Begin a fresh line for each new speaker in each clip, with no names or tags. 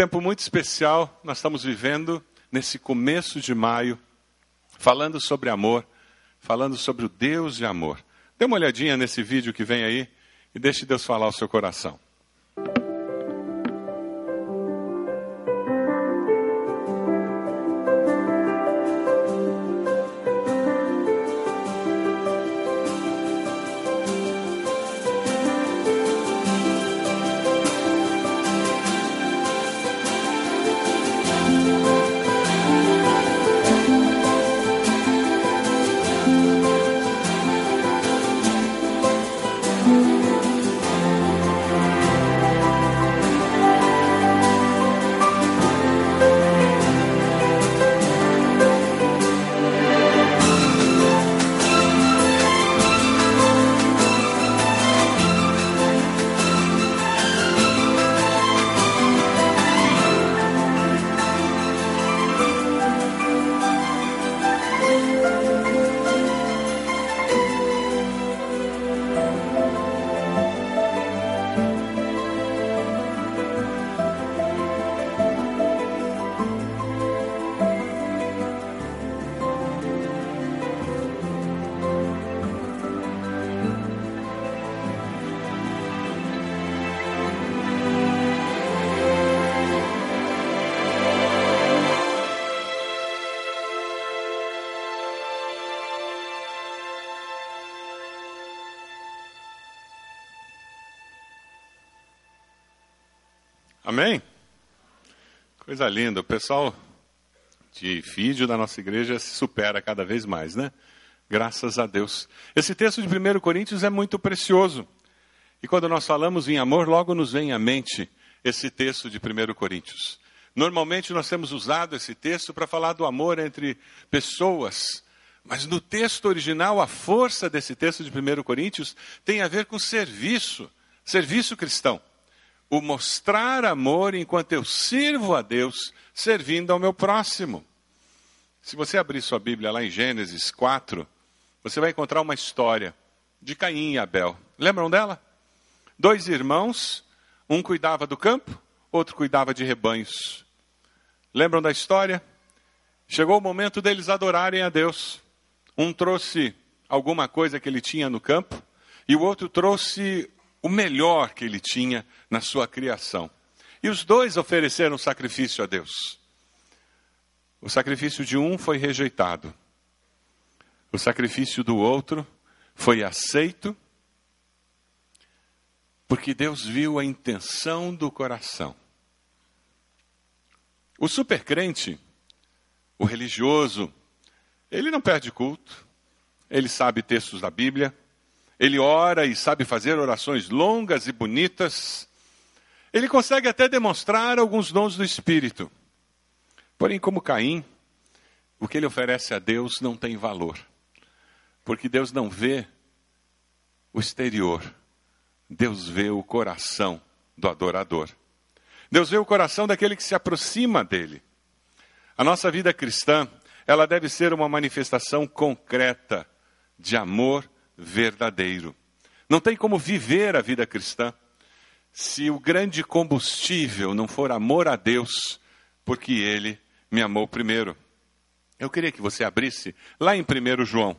tempo muito especial nós estamos vivendo nesse começo de maio, falando sobre amor, falando sobre o Deus de amor. Dê uma olhadinha nesse vídeo que vem aí e deixe Deus falar ao seu coração. Amém? Coisa linda. O pessoal de vídeo da nossa igreja se supera cada vez mais, né? Graças a Deus. Esse texto de 1 Coríntios é muito precioso. E quando nós falamos em amor, logo nos vem à mente esse texto de 1 Coríntios. Normalmente nós temos usado esse texto para falar do amor entre pessoas, mas no texto original, a força desse texto de 1 Coríntios tem a ver com serviço, serviço cristão o mostrar amor enquanto eu sirvo a Deus, servindo ao meu próximo. Se você abrir sua Bíblia lá em Gênesis 4, você vai encontrar uma história de Caim e Abel. Lembram dela? Dois irmãos, um cuidava do campo, outro cuidava de rebanhos. Lembram da história? Chegou o momento deles adorarem a Deus. Um trouxe alguma coisa que ele tinha no campo, e o outro trouxe o melhor que ele tinha na sua criação. E os dois ofereceram sacrifício a Deus. O sacrifício de um foi rejeitado. O sacrifício do outro foi aceito, porque Deus viu a intenção do coração. O supercrente, o religioso, ele não perde culto, ele sabe textos da Bíblia, ele ora e sabe fazer orações longas e bonitas. Ele consegue até demonstrar alguns dons do Espírito. Porém, como Caim, o que ele oferece a Deus não tem valor. Porque Deus não vê o exterior, Deus vê o coração do adorador. Deus vê o coração daquele que se aproxima dele. A nossa vida cristã, ela deve ser uma manifestação concreta de amor verdadeiro. Não tem como viver a vida cristã se o grande combustível não for amor a Deus, porque Ele me amou primeiro. Eu queria que você abrisse lá em 1 João.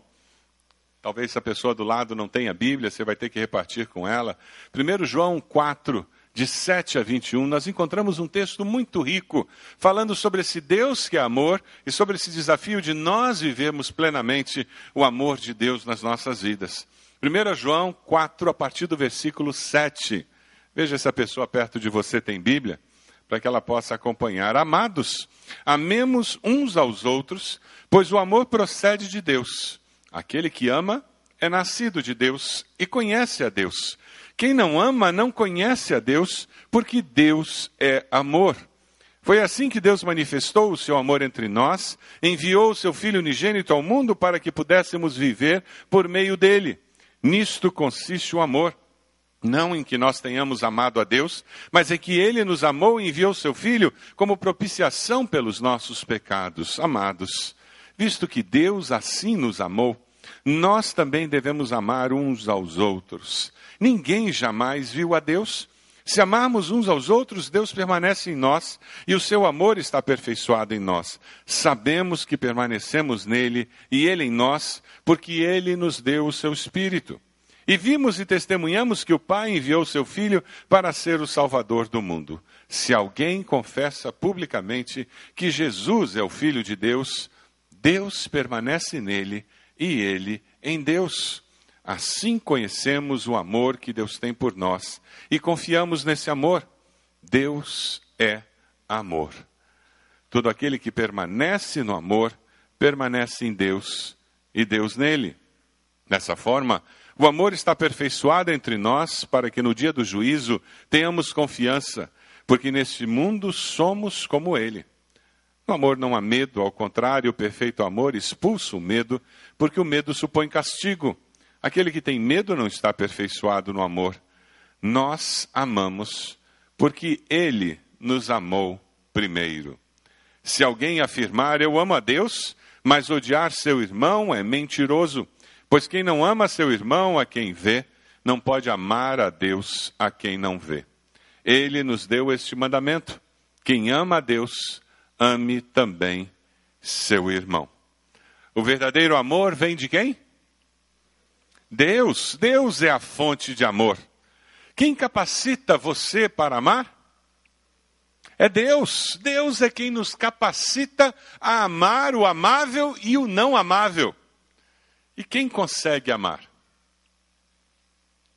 Talvez a pessoa do lado não tenha Bíblia, você vai ter que repartir com ela. 1 João 4, de 7 a 21, nós encontramos um texto muito rico, falando sobre esse Deus que é amor e sobre esse desafio de nós vivermos plenamente o amor de Deus nas nossas vidas. 1 João 4, a partir do versículo 7. Veja se a pessoa perto de você tem Bíblia, para que ela possa acompanhar. Amados, amemos uns aos outros, pois o amor procede de Deus. Aquele que ama é nascido de Deus e conhece a Deus. Quem não ama não conhece a Deus, porque Deus é amor. Foi assim que Deus manifestou o seu amor entre nós, enviou o seu Filho unigênito ao mundo para que pudéssemos viver por meio dele. Nisto consiste o amor. Não em que nós tenhamos amado a Deus, mas em que Ele nos amou e enviou seu Filho como propiciação pelos nossos pecados. Amados, visto que Deus assim nos amou, nós também devemos amar uns aos outros. Ninguém jamais viu a Deus. Se amarmos uns aos outros, Deus permanece em nós e o seu amor está aperfeiçoado em nós. Sabemos que permanecemos nele e ele em nós, porque ele nos deu o seu Espírito. E vimos e testemunhamos que o Pai enviou seu Filho para ser o Salvador do mundo. Se alguém confessa publicamente que Jesus é o Filho de Deus, Deus permanece nele e ele em Deus. Assim conhecemos o amor que Deus tem por nós e confiamos nesse amor. Deus é amor. Todo aquele que permanece no amor, permanece em Deus e Deus nele. Dessa forma, o amor está aperfeiçoado entre nós para que no dia do juízo tenhamos confiança, porque neste mundo somos como ele. Amor não há medo, ao contrário, o perfeito amor expulsa o medo, porque o medo supõe castigo. Aquele que tem medo não está aperfeiçoado no amor. Nós amamos porque ele nos amou primeiro. Se alguém afirmar eu amo a Deus, mas odiar seu irmão é mentiroso, pois quem não ama seu irmão a quem vê, não pode amar a Deus a quem não vê. Ele nos deu este mandamento: quem ama a Deus, ame também seu irmão. O verdadeiro amor vem de quem? Deus, Deus é a fonte de amor. Quem capacita você para amar? É Deus. Deus é quem nos capacita a amar o amável e o não amável. E quem consegue amar?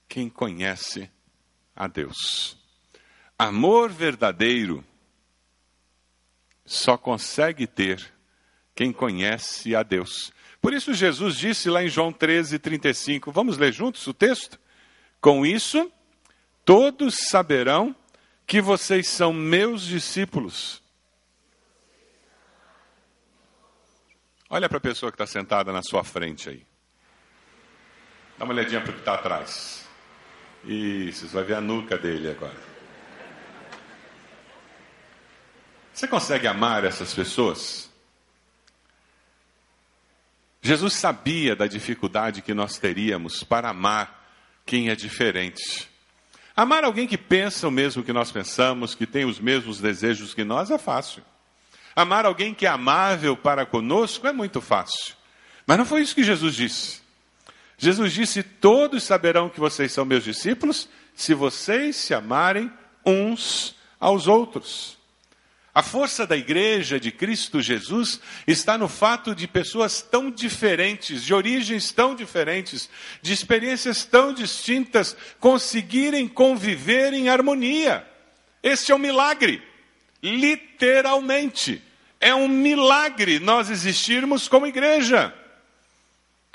Quem conhece a Deus. Amor verdadeiro só consegue ter quem conhece a Deus. Por isso Jesus disse lá em João 13, 35, vamos ler juntos o texto? Com isso, todos saberão que vocês são meus discípulos. Olha para a pessoa que está sentada na sua frente aí. Dá uma olhadinha para o que está atrás. Isso, você vai ver a nuca dele agora. Você consegue amar essas pessoas? Jesus sabia da dificuldade que nós teríamos para amar quem é diferente. Amar alguém que pensa o mesmo que nós pensamos, que tem os mesmos desejos que nós, é fácil. Amar alguém que é amável para conosco é muito fácil. Mas não foi isso que Jesus disse. Jesus disse: Todos saberão que vocês são meus discípulos se vocês se amarem uns aos outros. A força da igreja de Cristo Jesus está no fato de pessoas tão diferentes, de origens tão diferentes, de experiências tão distintas, conseguirem conviver em harmonia. Este é um milagre, literalmente. É um milagre nós existirmos como igreja.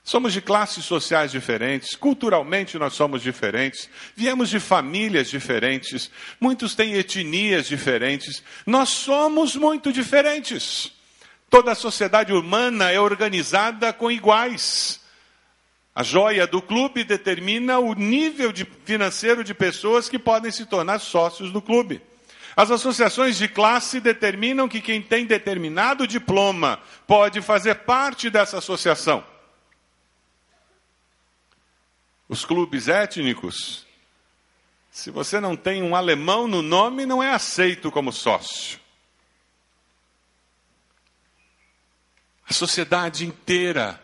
Somos de classes sociais diferentes, culturalmente nós somos diferentes, viemos de famílias diferentes, muitos têm etnias diferentes, nós somos muito diferentes. Toda a sociedade humana é organizada com iguais. A joia do clube determina o nível de financeiro de pessoas que podem se tornar sócios do clube. As associações de classe determinam que quem tem determinado diploma pode fazer parte dessa associação. Os clubes étnicos, se você não tem um alemão no nome, não é aceito como sócio. A sociedade inteira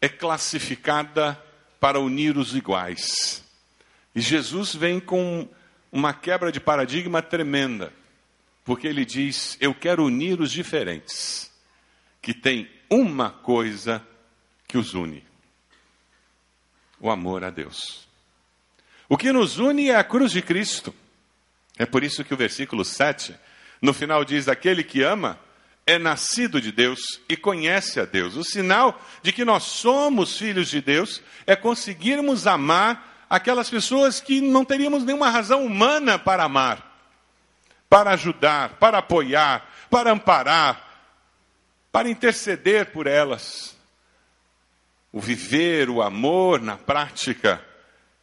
é classificada para unir os iguais. E Jesus vem com uma quebra de paradigma tremenda, porque ele diz: Eu quero unir os diferentes, que tem uma coisa que os une o amor a Deus. O que nos une é a cruz de Cristo. É por isso que o versículo 7, no final diz: Aquele que ama é nascido de Deus e conhece a Deus. O sinal de que nós somos filhos de Deus é conseguirmos amar aquelas pessoas que não teríamos nenhuma razão humana para amar, para ajudar, para apoiar, para amparar, para interceder por elas. O viver o amor na prática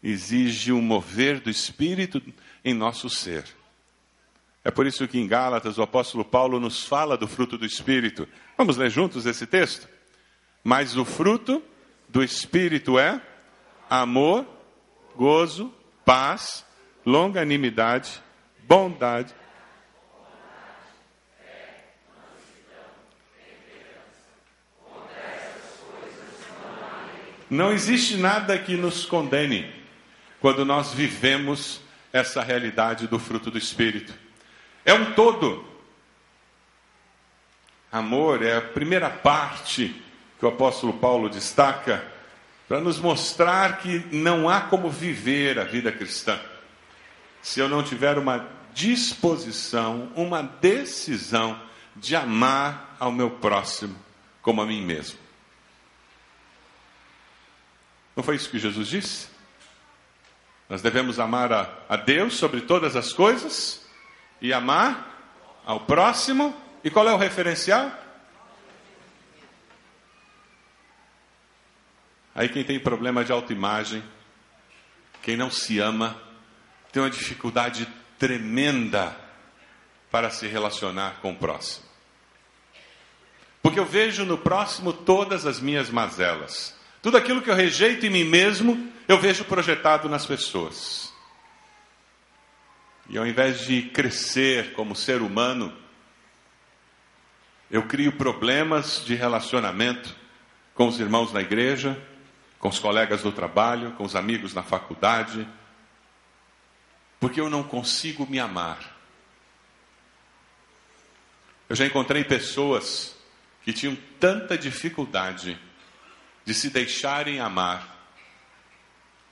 exige um mover do Espírito em nosso ser. É por isso que em Gálatas o apóstolo Paulo nos fala do fruto do Espírito. Vamos ler juntos esse texto? Mas o fruto do Espírito é amor, gozo, paz, longanimidade, bondade. Não existe nada que nos condene quando nós vivemos essa realidade do fruto do Espírito. É um todo. Amor é a primeira parte que o apóstolo Paulo destaca para nos mostrar que não há como viver a vida cristã se eu não tiver uma disposição, uma decisão de amar ao meu próximo como a mim mesmo. Não foi isso que Jesus disse? Nós devemos amar a, a Deus sobre todas as coisas e amar ao próximo. E qual é o referencial? Aí quem tem problema de autoimagem, quem não se ama, tem uma dificuldade tremenda para se relacionar com o próximo. Porque eu vejo no próximo todas as minhas mazelas. Tudo aquilo que eu rejeito em mim mesmo, eu vejo projetado nas pessoas. E ao invés de crescer como ser humano, eu crio problemas de relacionamento com os irmãos na igreja, com os colegas do trabalho, com os amigos na faculdade, porque eu não consigo me amar. Eu já encontrei pessoas que tinham tanta dificuldade de se deixarem amar,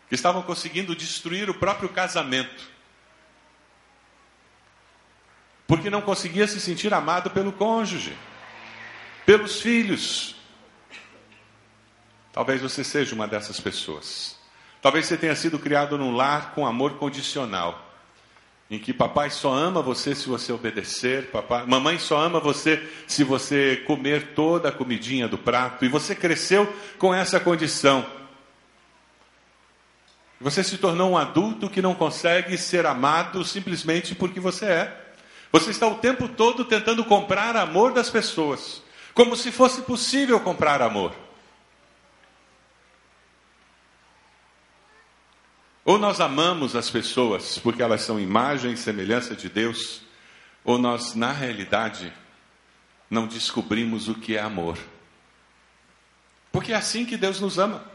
que estavam conseguindo destruir o próprio casamento, porque não conseguia se sentir amado pelo cônjuge, pelos filhos. Talvez você seja uma dessas pessoas. Talvez você tenha sido criado num lar com amor condicional em que papai só ama você se você obedecer, papai, mamãe só ama você se você comer toda a comidinha do prato, e você cresceu com essa condição. Você se tornou um adulto que não consegue ser amado simplesmente porque você é. Você está o tempo todo tentando comprar amor das pessoas, como se fosse possível comprar amor. Ou nós amamos as pessoas porque elas são imagem e semelhança de Deus, ou nós, na realidade, não descobrimos o que é amor. Porque é assim que Deus nos ama.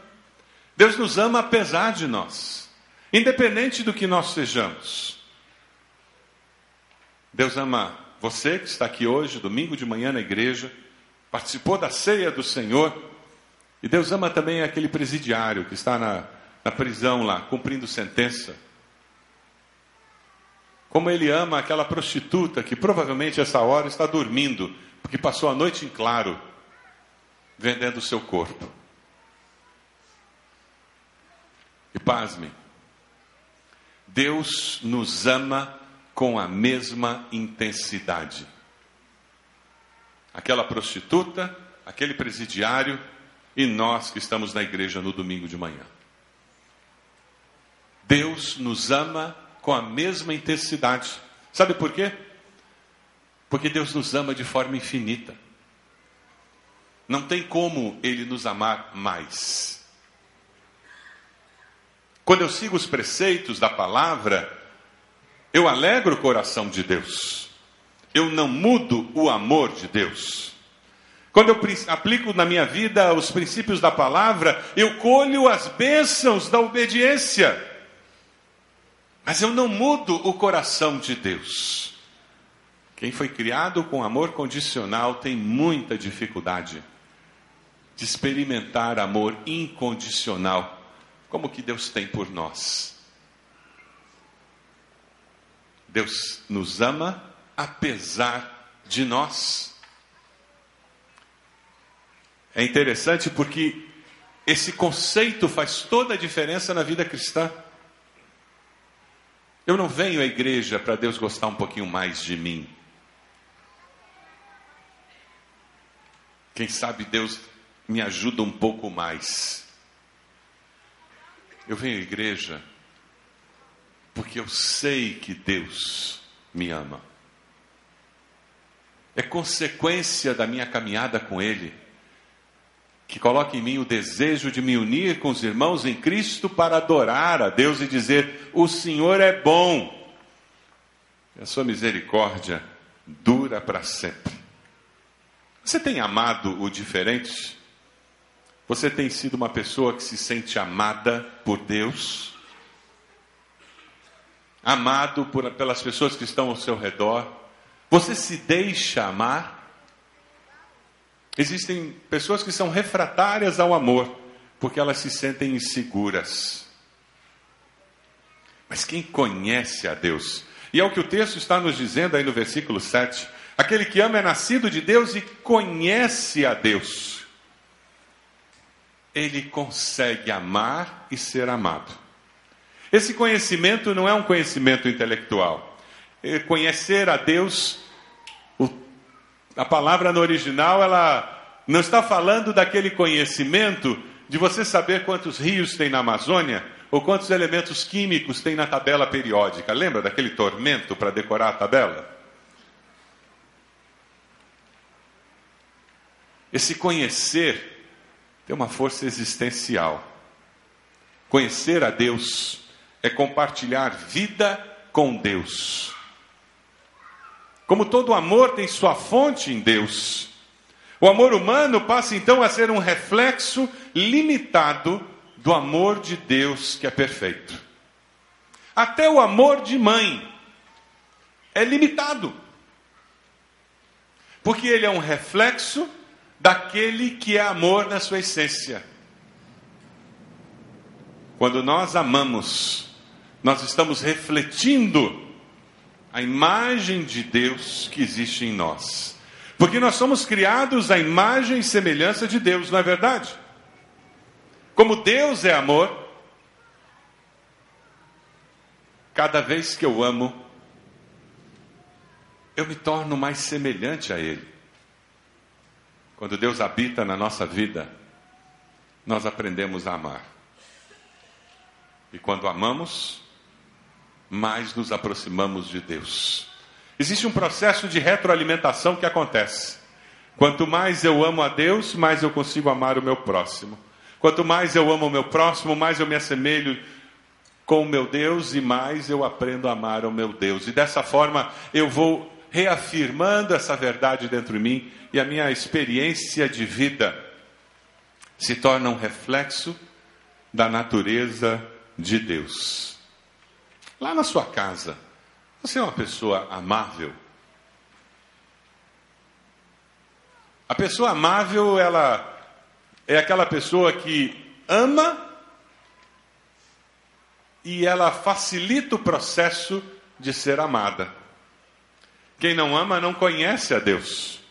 Deus nos ama apesar de nós, independente do que nós sejamos. Deus ama você que está aqui hoje, domingo de manhã na igreja, participou da ceia do Senhor, e Deus ama também aquele presidiário que está na na prisão lá, cumprindo sentença. Como ele ama aquela prostituta que provavelmente essa hora está dormindo, porque passou a noite em claro, vendendo o seu corpo. E pasme, Deus nos ama com a mesma intensidade. Aquela prostituta, aquele presidiário e nós que estamos na igreja no domingo de manhã. Deus nos ama com a mesma intensidade. Sabe por quê? Porque Deus nos ama de forma infinita. Não tem como Ele nos amar mais. Quando eu sigo os preceitos da palavra, eu alegro o coração de Deus. Eu não mudo o amor de Deus. Quando eu aplico na minha vida os princípios da palavra, eu colho as bênçãos da obediência. Mas eu não mudo o coração de Deus. Quem foi criado com amor condicional tem muita dificuldade de experimentar amor incondicional, como que Deus tem por nós. Deus nos ama apesar de nós. É interessante porque esse conceito faz toda a diferença na vida cristã. Eu não venho à igreja para Deus gostar um pouquinho mais de mim. Quem sabe Deus me ajuda um pouco mais. Eu venho à igreja porque eu sei que Deus me ama. É consequência da minha caminhada com Ele que coloque em mim o desejo de me unir com os irmãos em Cristo para adorar a Deus e dizer: O Senhor é bom, e a sua misericórdia dura para sempre. Você tem amado o diferente? Você tem sido uma pessoa que se sente amada por Deus? Amado por, pelas pessoas que estão ao seu redor? Você se deixa amar? Existem pessoas que são refratárias ao amor, porque elas se sentem inseguras. Mas quem conhece a Deus, e é o que o texto está nos dizendo aí no versículo 7, aquele que ama é nascido de Deus e conhece a Deus. Ele consegue amar e ser amado. Esse conhecimento não é um conhecimento intelectual. É conhecer a Deus a palavra no original, ela não está falando daquele conhecimento de você saber quantos rios tem na Amazônia ou quantos elementos químicos tem na tabela periódica. Lembra daquele tormento para decorar a tabela? Esse conhecer tem uma força existencial. Conhecer a Deus é compartilhar vida com Deus. Como todo amor tem sua fonte em Deus. O amor humano passa então a ser um reflexo limitado do amor de Deus que é perfeito. Até o amor de mãe é limitado. Porque ele é um reflexo daquele que é amor na sua essência. Quando nós amamos, nós estamos refletindo a imagem de Deus que existe em nós. Porque nós somos criados à imagem e semelhança de Deus, não é verdade? Como Deus é amor, cada vez que eu amo, eu me torno mais semelhante a Ele. Quando Deus habita na nossa vida, nós aprendemos a amar. E quando amamos, mais nos aproximamos de Deus. Existe um processo de retroalimentação que acontece. Quanto mais eu amo a Deus, mais eu consigo amar o meu próximo. Quanto mais eu amo o meu próximo, mais eu me assemelho com o meu Deus e mais eu aprendo a amar o meu Deus. E dessa forma eu vou reafirmando essa verdade dentro de mim e a minha experiência de vida se torna um reflexo da natureza de Deus. Lá na sua casa, você é uma pessoa amável? A pessoa amável, ela é aquela pessoa que ama e ela facilita o processo de ser amada. Quem não ama não conhece a Deus.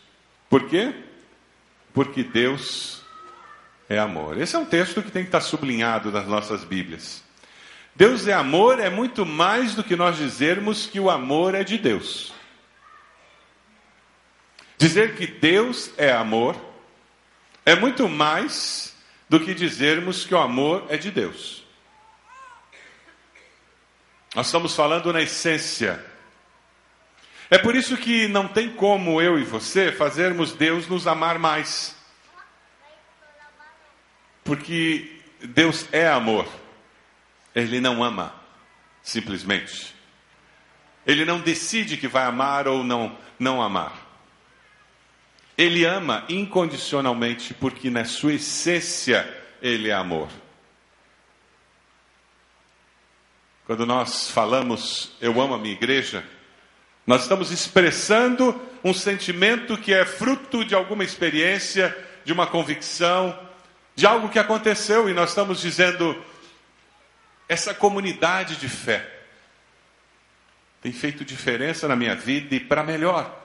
Por quê? Porque Deus é amor. Esse é um texto que tem que estar sublinhado nas nossas Bíblias. Deus é amor é muito mais do que nós dizermos que o amor é de Deus. Dizer que Deus é amor é muito mais do que dizermos que o amor é de Deus. Nós estamos falando na essência. É por isso que não tem como eu e você fazermos Deus nos amar mais. Porque Deus é amor. Ele não ama, simplesmente. Ele não decide que vai amar ou não, não amar. Ele ama incondicionalmente porque na sua essência ele é amor. Quando nós falamos eu amo a minha igreja, nós estamos expressando um sentimento que é fruto de alguma experiência, de uma convicção, de algo que aconteceu e nós estamos dizendo essa comunidade de fé tem feito diferença na minha vida e para melhor.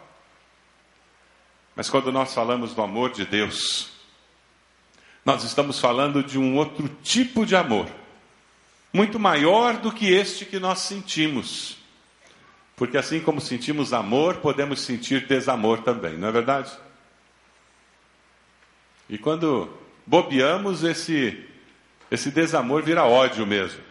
Mas quando nós falamos do amor de Deus, nós estamos falando de um outro tipo de amor, muito maior do que este que nós sentimos. Porque assim como sentimos amor, podemos sentir desamor também, não é verdade? E quando bobeamos, esse, esse desamor vira ódio mesmo.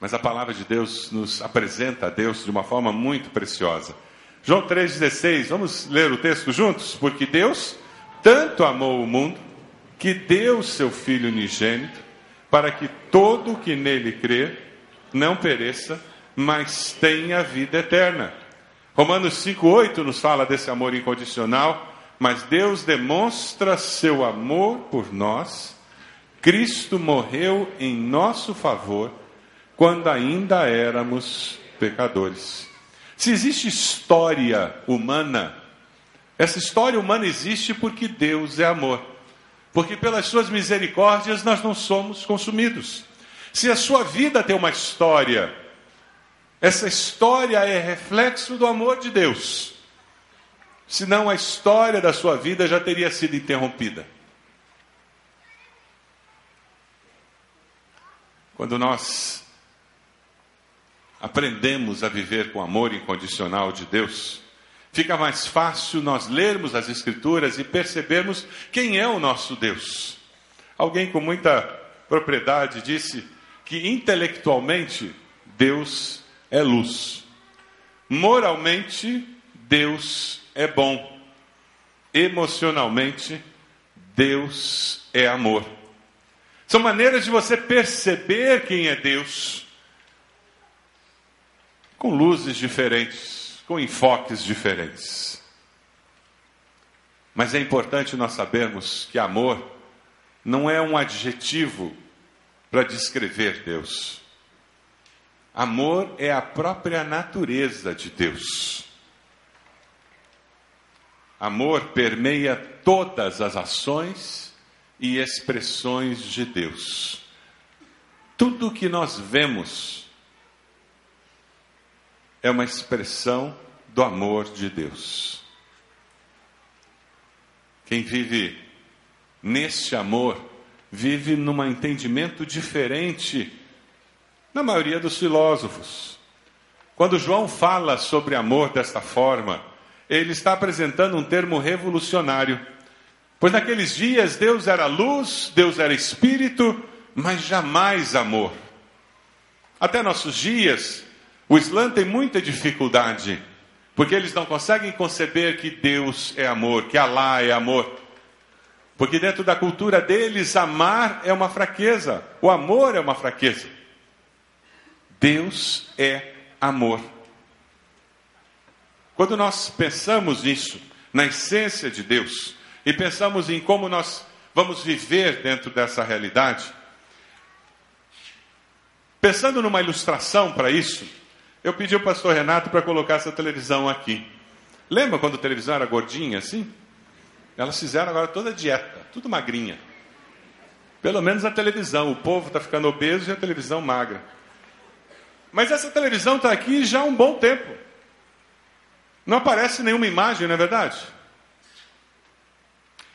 Mas a palavra de Deus nos apresenta a Deus de uma forma muito preciosa. João 3,16, vamos ler o texto juntos? Porque Deus tanto amou o mundo que deu seu Filho unigênito, para que todo o que nele crer não pereça, mas tenha vida eterna. Romanos 5,8 nos fala desse amor incondicional, mas Deus demonstra seu amor por nós. Cristo morreu em nosso favor quando ainda éramos pecadores. Se existe história humana, essa história humana existe porque Deus é amor. Porque pelas suas misericórdias nós não somos consumidos. Se a sua vida tem uma história, essa história é reflexo do amor de Deus. Senão a história da sua vida já teria sido interrompida. Quando nós aprendemos a viver com o amor incondicional de Deus, fica mais fácil nós lermos as Escrituras e percebermos quem é o nosso Deus. Alguém com muita propriedade disse que intelectualmente Deus é luz, moralmente Deus é bom, emocionalmente Deus é amor. São maneiras de você perceber quem é Deus com luzes diferentes, com enfoques diferentes. Mas é importante nós sabermos que amor não é um adjetivo para descrever Deus. Amor é a própria natureza de Deus. Amor permeia todas as ações e expressões de Deus. Tudo que nós vemos é uma expressão do amor de Deus. Quem vive neste amor, vive num entendimento diferente na maioria dos filósofos. Quando João fala sobre amor desta forma, ele está apresentando um termo revolucionário. Pois naqueles dias Deus era luz, Deus era espírito, mas jamais amor. Até nossos dias, o Islã tem muita dificuldade, porque eles não conseguem conceber que Deus é amor, que Allah é amor. Porque dentro da cultura deles, amar é uma fraqueza, o amor é uma fraqueza. Deus é amor. Quando nós pensamos nisso, na essência de Deus, e pensamos em como nós vamos viver dentro dessa realidade, pensando numa ilustração para isso, eu pedi ao pastor Renato para colocar essa televisão aqui. Lembra quando a televisão era gordinha assim? Elas fizeram agora toda dieta, tudo magrinha. Pelo menos a televisão. O povo está ficando obeso e a televisão magra. Mas essa televisão está aqui já há um bom tempo. Não aparece nenhuma imagem, não é verdade?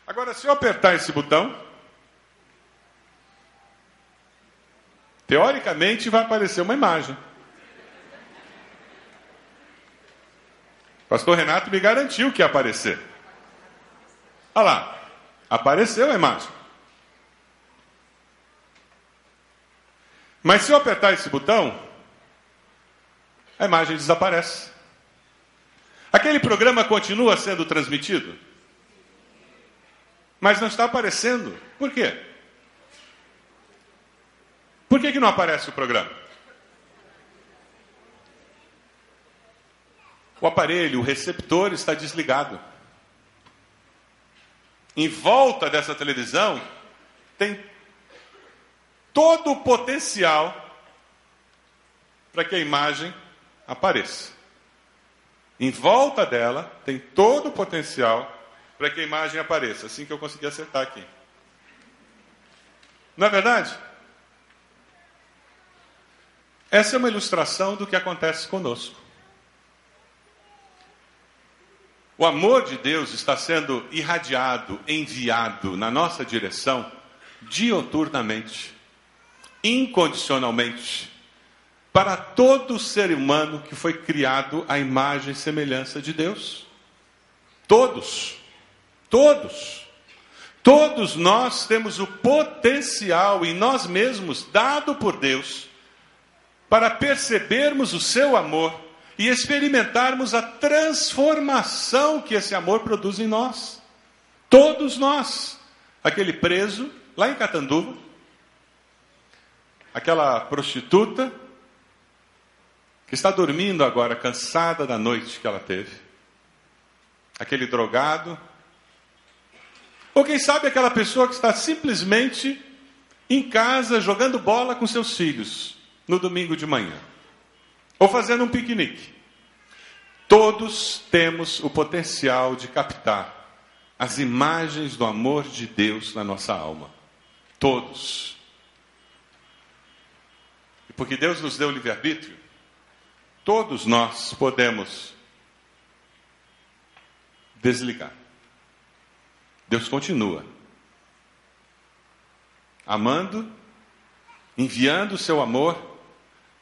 Agora, se eu apertar esse botão, teoricamente vai aparecer uma imagem. Pastor Renato me garantiu que ia aparecer. Olha lá, apareceu a imagem. Mas se eu apertar esse botão, a imagem desaparece. Aquele programa continua sendo transmitido, mas não está aparecendo. Por quê? Por que, que não aparece o programa? O aparelho, o receptor está desligado. Em volta dessa televisão tem todo o potencial para que a imagem apareça. Em volta dela tem todo o potencial para que a imagem apareça. Assim que eu consegui acertar aqui. Não é verdade? Essa é uma ilustração do que acontece conosco. O amor de Deus está sendo irradiado, enviado na nossa direção dioturnamente, incondicionalmente, para todo ser humano que foi criado à imagem e semelhança de Deus. Todos, todos, todos nós temos o potencial em nós mesmos, dado por Deus, para percebermos o seu amor e experimentarmos a transformação que esse amor produz em nós. Todos nós. Aquele preso lá em Catanduva, aquela prostituta que está dormindo agora, cansada da noite que ela teve, aquele drogado, ou quem sabe aquela pessoa que está simplesmente em casa jogando bola com seus filhos no domingo de manhã, ou fazendo um piquenique. Todos temos o potencial de captar as imagens do amor de Deus na nossa alma. Todos. E porque Deus nos deu livre-arbítrio, todos nós podemos desligar. Deus continua amando, enviando o seu amor,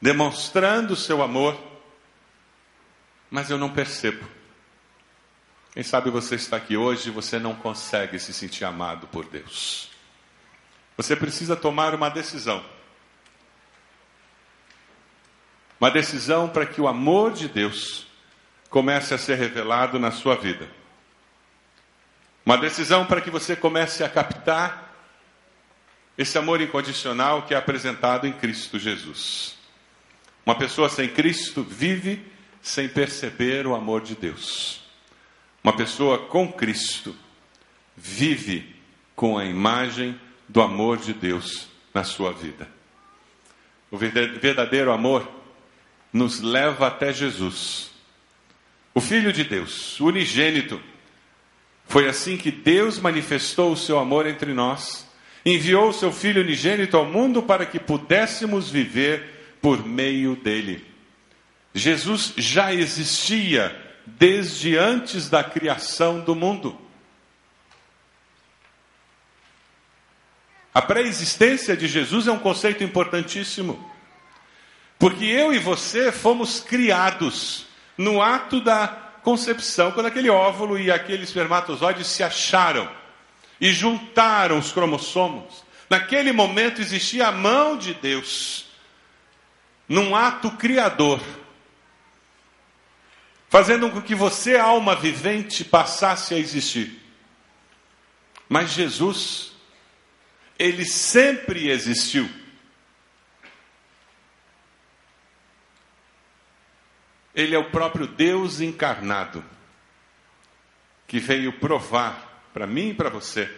demonstrando o seu amor, mas eu não percebo. Quem sabe você está aqui hoje e você não consegue se sentir amado por Deus. Você precisa tomar uma decisão. Uma decisão para que o amor de Deus comece a ser revelado na sua vida. Uma decisão para que você comece a captar esse amor incondicional que é apresentado em Cristo Jesus. Uma pessoa sem Cristo vive sem perceber o amor de Deus. Uma pessoa com Cristo vive com a imagem do amor de Deus na sua vida. O verdadeiro amor nos leva até Jesus. O Filho de Deus, o unigênito. Foi assim que Deus manifestou o seu amor entre nós. Enviou o seu Filho unigênito ao mundo para que pudéssemos viver por meio dele. Jesus já existia desde antes da criação do mundo. A pré-existência de Jesus é um conceito importantíssimo. Porque eu e você fomos criados no ato da concepção, quando aquele óvulo e aquele espermatozoide se acharam e juntaram os cromossomos. Naquele momento existia a mão de Deus, num ato criador fazendo com que você, alma vivente, passasse a existir. Mas Jesus, ele sempre existiu. Ele é o próprio Deus encarnado, que veio provar para mim e para você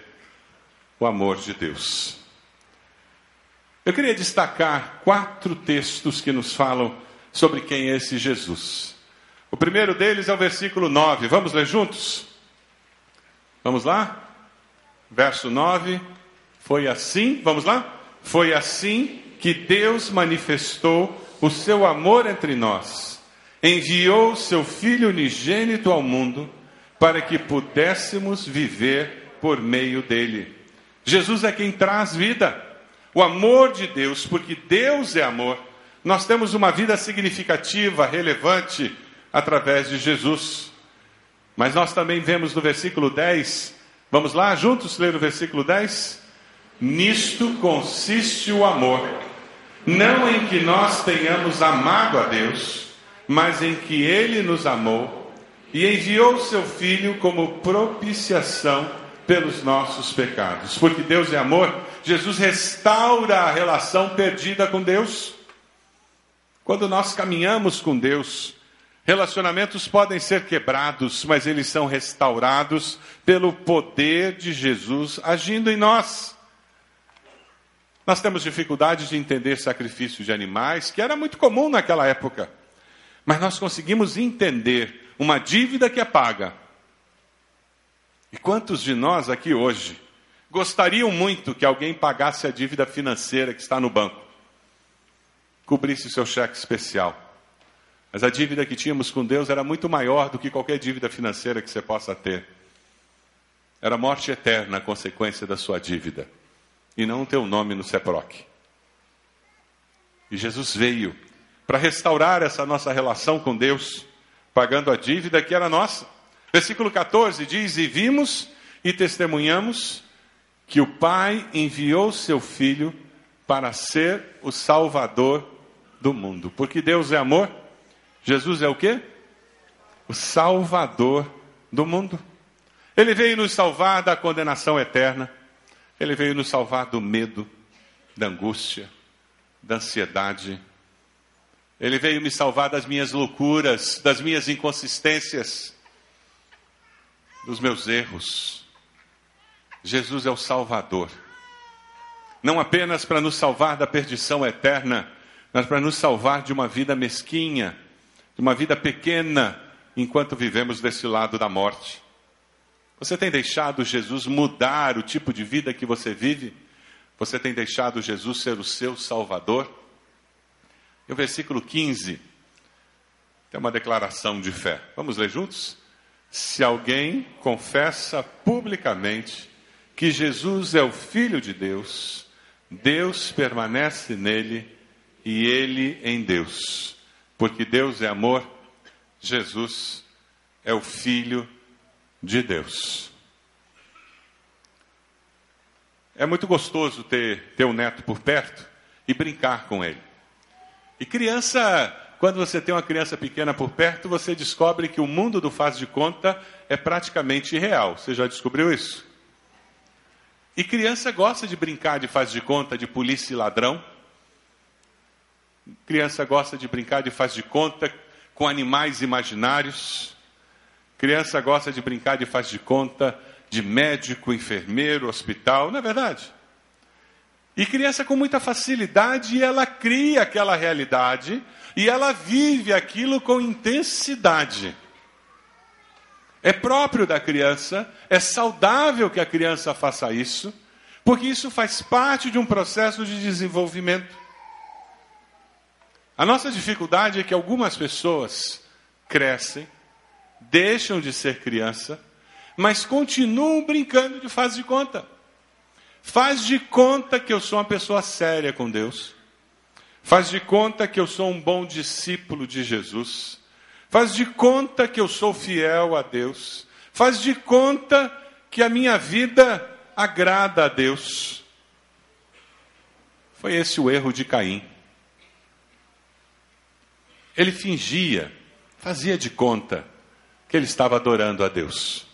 o amor de Deus. Eu queria destacar quatro textos que nos falam sobre quem é esse Jesus. O primeiro deles é o versículo 9. Vamos ler juntos? Vamos lá? Verso 9. Foi assim, vamos lá? Foi assim que Deus manifestou o seu amor entre nós. Enviou seu Filho unigênito ao mundo para que pudéssemos viver por meio dele. Jesus é quem traz vida. O amor de Deus, porque Deus é amor. Nós temos uma vida significativa, relevante, através de Jesus. Mas nós também vemos no versículo 10, vamos lá juntos ler o versículo 10? Nisto consiste o amor, não em que nós tenhamos amado a Deus, mas em que Ele nos amou e enviou seu Filho como propiciação pelos nossos pecados. Porque Deus é amor, Jesus restaura a relação perdida com Deus. Quando nós caminhamos com Deus, Relacionamentos podem ser quebrados, mas eles são restaurados pelo poder de Jesus agindo em nós. Nós temos dificuldade de entender sacrifício de animais, que era muito comum naquela época. Mas nós conseguimos entender uma dívida que é paga. E quantos de nós aqui hoje gostariam muito que alguém pagasse a dívida financeira que está no banco? Cobrisse o seu cheque especial. Mas a dívida que tínhamos com Deus era muito maior do que qualquer dívida financeira que você possa ter. Era morte eterna a consequência da sua dívida. E não o teu nome no CEPROC. E Jesus veio para restaurar essa nossa relação com Deus, pagando a dívida que era nossa. Versículo 14 diz: E vimos e testemunhamos que o Pai enviou seu Filho para ser o Salvador do mundo. Porque Deus é amor Jesus é o quê? O Salvador do mundo. Ele veio nos salvar da condenação eterna. Ele veio nos salvar do medo, da angústia, da ansiedade. Ele veio me salvar das minhas loucuras, das minhas inconsistências, dos meus erros. Jesus é o Salvador. Não apenas para nos salvar da perdição eterna, mas para nos salvar de uma vida mesquinha, de uma vida pequena, enquanto vivemos desse lado da morte. Você tem deixado Jesus mudar o tipo de vida que você vive? Você tem deixado Jesus ser o seu Salvador? E o versículo 15 tem uma declaração de fé. Vamos ler juntos? Se alguém confessa publicamente que Jesus é o Filho de Deus, Deus permanece nele e ele em Deus. Porque Deus é amor, Jesus é o Filho de Deus. É muito gostoso ter, ter um neto por perto e brincar com ele. E criança, quando você tem uma criança pequena por perto, você descobre que o mundo do faz de conta é praticamente irreal. Você já descobriu isso? E criança gosta de brincar de faz de conta de polícia e ladrão. Criança gosta de brincar de faz de conta com animais imaginários. Criança gosta de brincar de faz de conta de médico, enfermeiro, hospital, não é verdade? E criança com muita facilidade, ela cria aquela realidade e ela vive aquilo com intensidade. É próprio da criança, é saudável que a criança faça isso, porque isso faz parte de um processo de desenvolvimento. A nossa dificuldade é que algumas pessoas crescem, deixam de ser criança, mas continuam brincando de faz de conta. Faz de conta que eu sou uma pessoa séria com Deus. Faz de conta que eu sou um bom discípulo de Jesus. Faz de conta que eu sou fiel a Deus. Faz de conta que a minha vida agrada a Deus. Foi esse o erro de Caim. Ele fingia, fazia de conta que ele estava adorando a Deus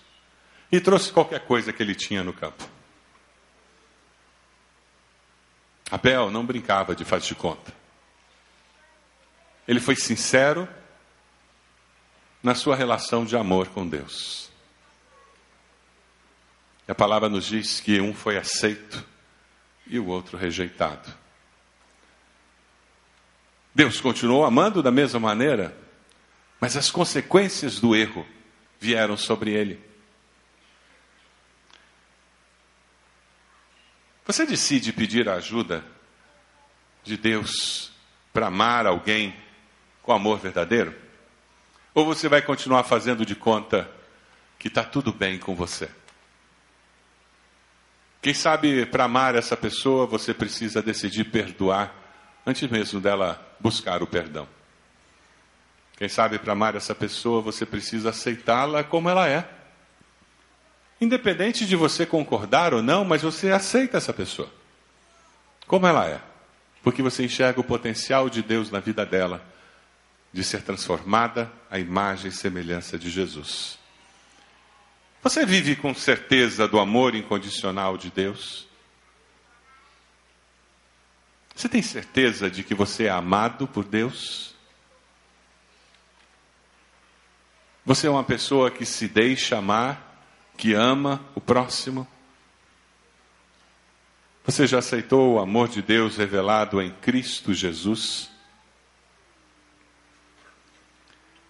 e trouxe qualquer coisa que ele tinha no campo. Abel não brincava de faz de conta. Ele foi sincero na sua relação de amor com Deus. A palavra nos diz que um foi aceito e o outro rejeitado. Deus continuou amando da mesma maneira, mas as consequências do erro vieram sobre ele. Você decide pedir a ajuda de Deus para amar alguém com amor verdadeiro? Ou você vai continuar fazendo de conta que está tudo bem com você? Quem sabe para amar essa pessoa você precisa decidir perdoar antes mesmo dela buscar o perdão. Quem sabe para amar essa pessoa você precisa aceitá-la como ela é. Independente de você concordar ou não, mas você aceita essa pessoa. Como ela é. Porque você enxerga o potencial de Deus na vida dela, de ser transformada à imagem e semelhança de Jesus. Você vive com certeza do amor incondicional de Deus? Você tem certeza de que você é amado por Deus? Você é uma pessoa que se deixa amar que ama o próximo? Você já aceitou o amor de Deus revelado em Cristo Jesus?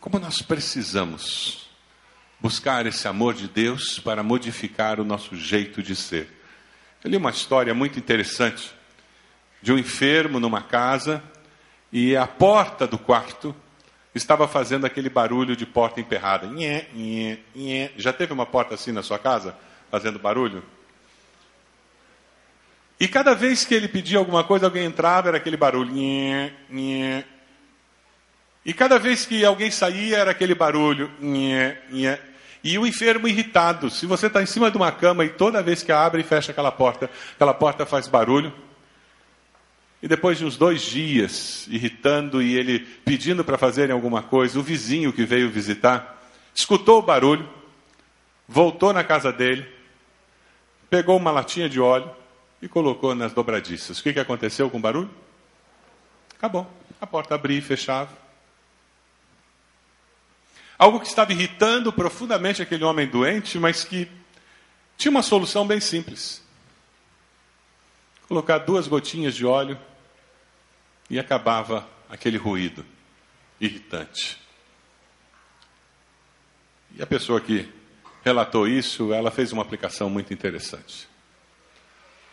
Como nós precisamos buscar esse amor de Deus para modificar o nosso jeito de ser. Eu li uma história muito interessante de um enfermo numa casa e a porta do quarto estava fazendo aquele barulho de porta emperrada. Nhê, nhê, nhê. Já teve uma porta assim na sua casa, fazendo barulho? E cada vez que ele pedia alguma coisa, alguém entrava, era aquele barulho. Nhê, nhê. E cada vez que alguém saía, era aquele barulho. Nhê, nhê. E o enfermo irritado. Se você está em cima de uma cama e toda vez que abre e fecha aquela porta, aquela porta faz barulho, e depois de uns dois dias irritando e ele pedindo para fazerem alguma coisa, o vizinho que veio visitar escutou o barulho, voltou na casa dele, pegou uma latinha de óleo e colocou nas dobradiças. O que, que aconteceu com o barulho? Acabou. A porta abria e fechava. Algo que estava irritando profundamente aquele homem doente, mas que tinha uma solução bem simples. Colocar duas gotinhas de óleo e acabava aquele ruído irritante. E a pessoa que relatou isso, ela fez uma aplicação muito interessante.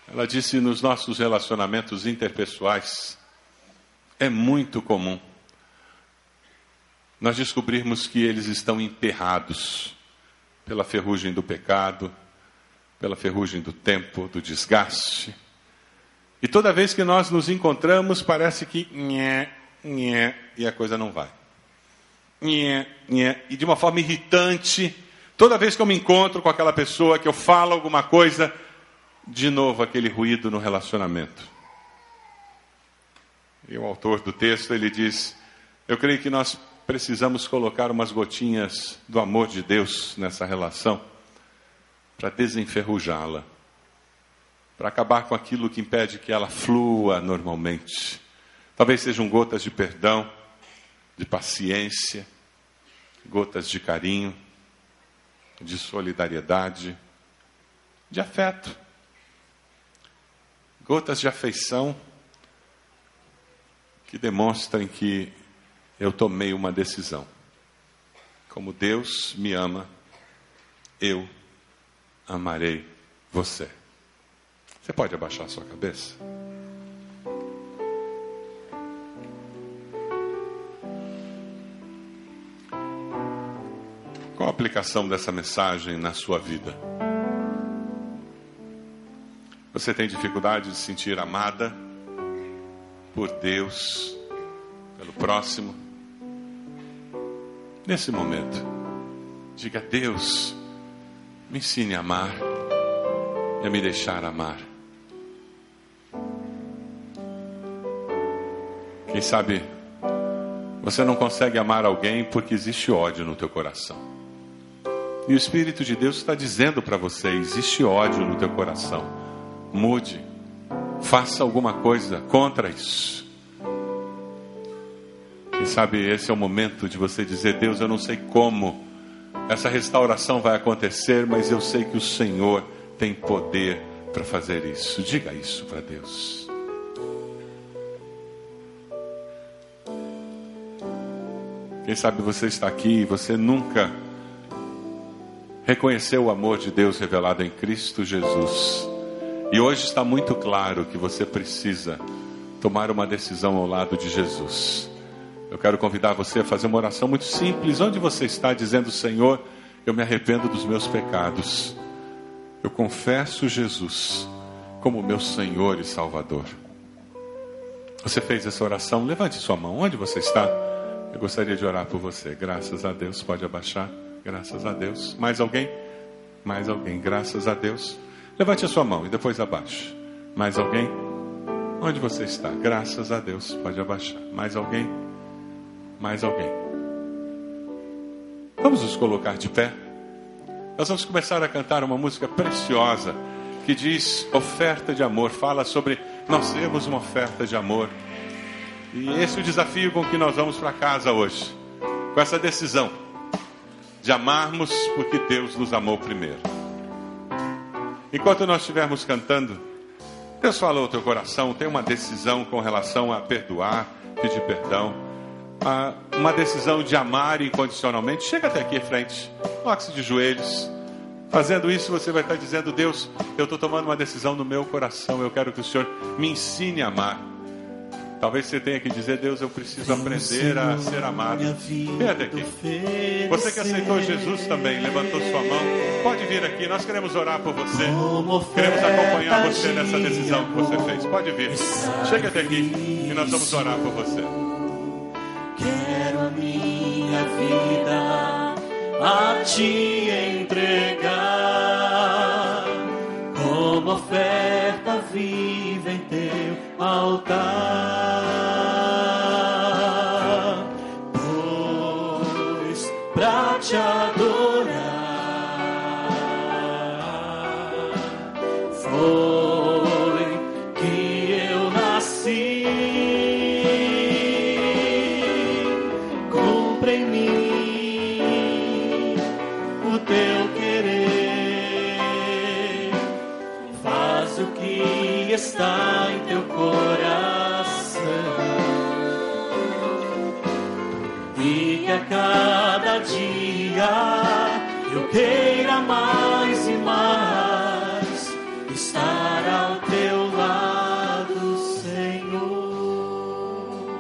Ela disse: nos nossos relacionamentos interpessoais, é muito comum nós descobrirmos que eles estão emperrados pela ferrugem do pecado, pela ferrugem do tempo, do desgaste. E toda vez que nós nos encontramos, parece que nhé, nhé, e a coisa não vai. Nhé, nhé, e de uma forma irritante, toda vez que eu me encontro com aquela pessoa, que eu falo alguma coisa, de novo aquele ruído no relacionamento. E o autor do texto, ele diz: Eu creio que nós precisamos colocar umas gotinhas do amor de Deus nessa relação para desenferrujá-la, para acabar com aquilo que impede que ela flua normalmente. Talvez sejam gotas de perdão, de paciência, gotas de carinho, de solidariedade, de afeto, gotas de afeição que demonstrem que eu tomei uma decisão. Como Deus me ama, eu amarei você. Você pode abaixar sua cabeça? Qual a aplicação dessa mensagem na sua vida? Você tem dificuldade de sentir amada por Deus, pelo próximo? Nesse momento, diga: Deus, me ensine a amar e a me deixar amar. Quem sabe você não consegue amar alguém porque existe ódio no teu coração. E o Espírito de Deus está dizendo para você: existe ódio no teu coração. Mude, faça alguma coisa contra isso. Sabe esse é o momento de você dizer: Deus, eu não sei como essa restauração vai acontecer, mas eu sei que o Senhor tem poder para fazer isso. Diga isso para Deus. Quem sabe você está aqui e você nunca reconheceu o amor de Deus revelado em Cristo Jesus. E hoje está muito claro que você precisa tomar uma decisão ao lado de Jesus. Eu quero convidar você a fazer uma oração muito simples, onde você está, dizendo: Senhor, eu me arrependo dos meus pecados. Eu confesso Jesus como meu Senhor e Salvador. Você fez essa oração? Levante sua mão. Onde você está? Eu gostaria de orar por você. Graças a Deus. Pode abaixar. Graças a Deus. Mais alguém? Mais alguém? Graças a Deus. Levante a sua mão e depois abaixe. Mais alguém? Onde você está? Graças a Deus. Pode abaixar. Mais alguém? Mais alguém? Vamos nos colocar de pé. Nós vamos começar a cantar uma música preciosa que diz oferta de amor. Fala sobre nós temos uma oferta de amor. E esse é o desafio com que nós vamos para casa hoje. Com essa decisão de amarmos porque Deus nos amou primeiro. Enquanto nós estivermos cantando, Deus falou ao teu coração, tem uma decisão com relação a perdoar, pedir perdão uma decisão de amar incondicionalmente, chega até aqui em frente, coloque-se de joelhos. Fazendo isso, você vai estar dizendo: Deus, eu estou tomando uma decisão no meu coração, eu quero que o Senhor me ensine a amar. Talvez você tenha que dizer: Deus, eu preciso aprender a ser amado. Vem até aqui. Você que aceitou Jesus também, levantou sua mão, pode vir aqui. Nós queremos orar por você. Queremos acompanhar você nessa decisão que você fez. Pode vir. Chega até aqui e nós vamos orar por você.
A te entregar como oferta viva em teu altar.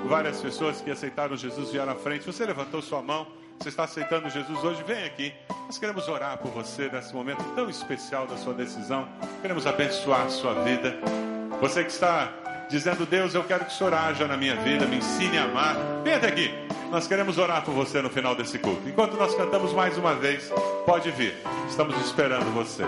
Várias pessoas que aceitaram Jesus vieram à frente. Você levantou sua mão. Você está aceitando Jesus hoje? Vem aqui. Nós queremos orar por você nesse momento tão especial da sua decisão. Queremos abençoar a sua vida. Você que está dizendo, Deus, eu quero que o Senhor haja na minha vida, me ensine a amar. Vem até aqui. Nós queremos orar por você no final desse culto. Enquanto nós cantamos mais uma vez, pode vir. Estamos esperando você.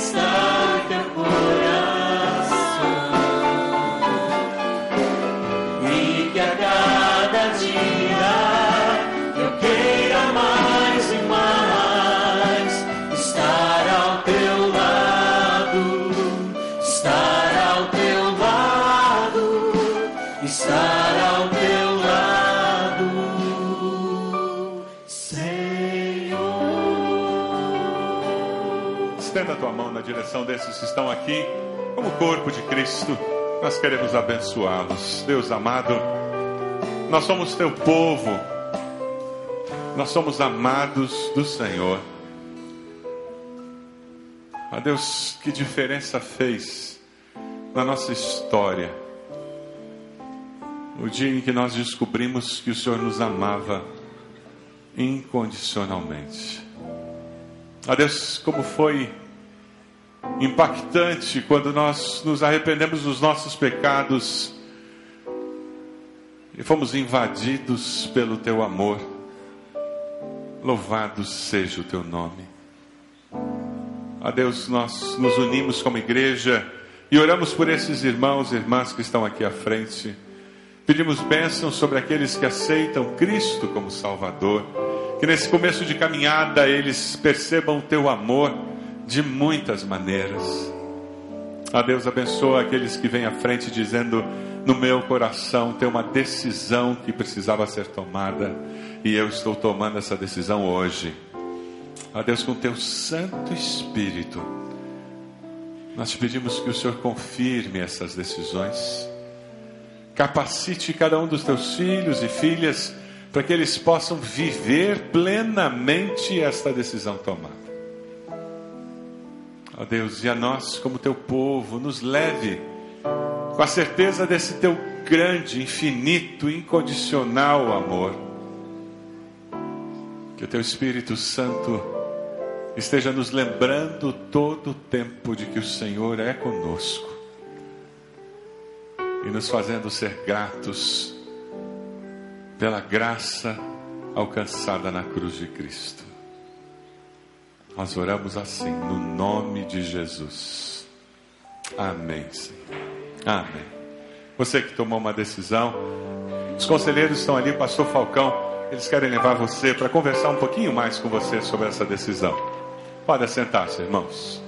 Está
direção desses que estão aqui, como corpo de Cristo. Nós queremos abençoá-los. Deus amado, nós somos teu povo. Nós somos amados do Senhor. A Deus, que diferença fez na nossa história. O dia em que nós descobrimos que o Senhor nos amava incondicionalmente. A Deus, como foi impactante quando nós nos arrependemos dos nossos pecados e fomos invadidos pelo teu amor. Louvado seja o teu nome. A Deus, nós nos unimos como igreja e oramos por esses irmãos e irmãs que estão aqui à frente. Pedimos bênção sobre aqueles que aceitam Cristo como Salvador. Que nesse começo de caminhada eles percebam o teu amor de muitas maneiras. A Deus abençoa aqueles que vêm à frente dizendo: No meu coração tem uma decisão que precisava ser tomada e eu estou tomando essa decisão hoje. A Deus, com teu Santo Espírito, nós te pedimos que o Senhor confirme essas decisões, capacite cada um dos teus filhos e filhas para que eles possam viver plenamente esta decisão tomada. Ó Deus, e a nós, como teu povo, nos leve com a certeza desse teu grande, infinito, incondicional amor. Que o teu Espírito Santo esteja nos lembrando todo o tempo de que o Senhor é conosco e nos fazendo ser gratos pela graça alcançada na cruz de Cristo. Nós oramos assim, no nome de Jesus. Amém, Senhor. Amém. Você que tomou uma decisão, os conselheiros estão ali, pastor Falcão, eles querem levar você para conversar um pouquinho mais com você sobre essa decisão. Pode assentar-se, irmãos.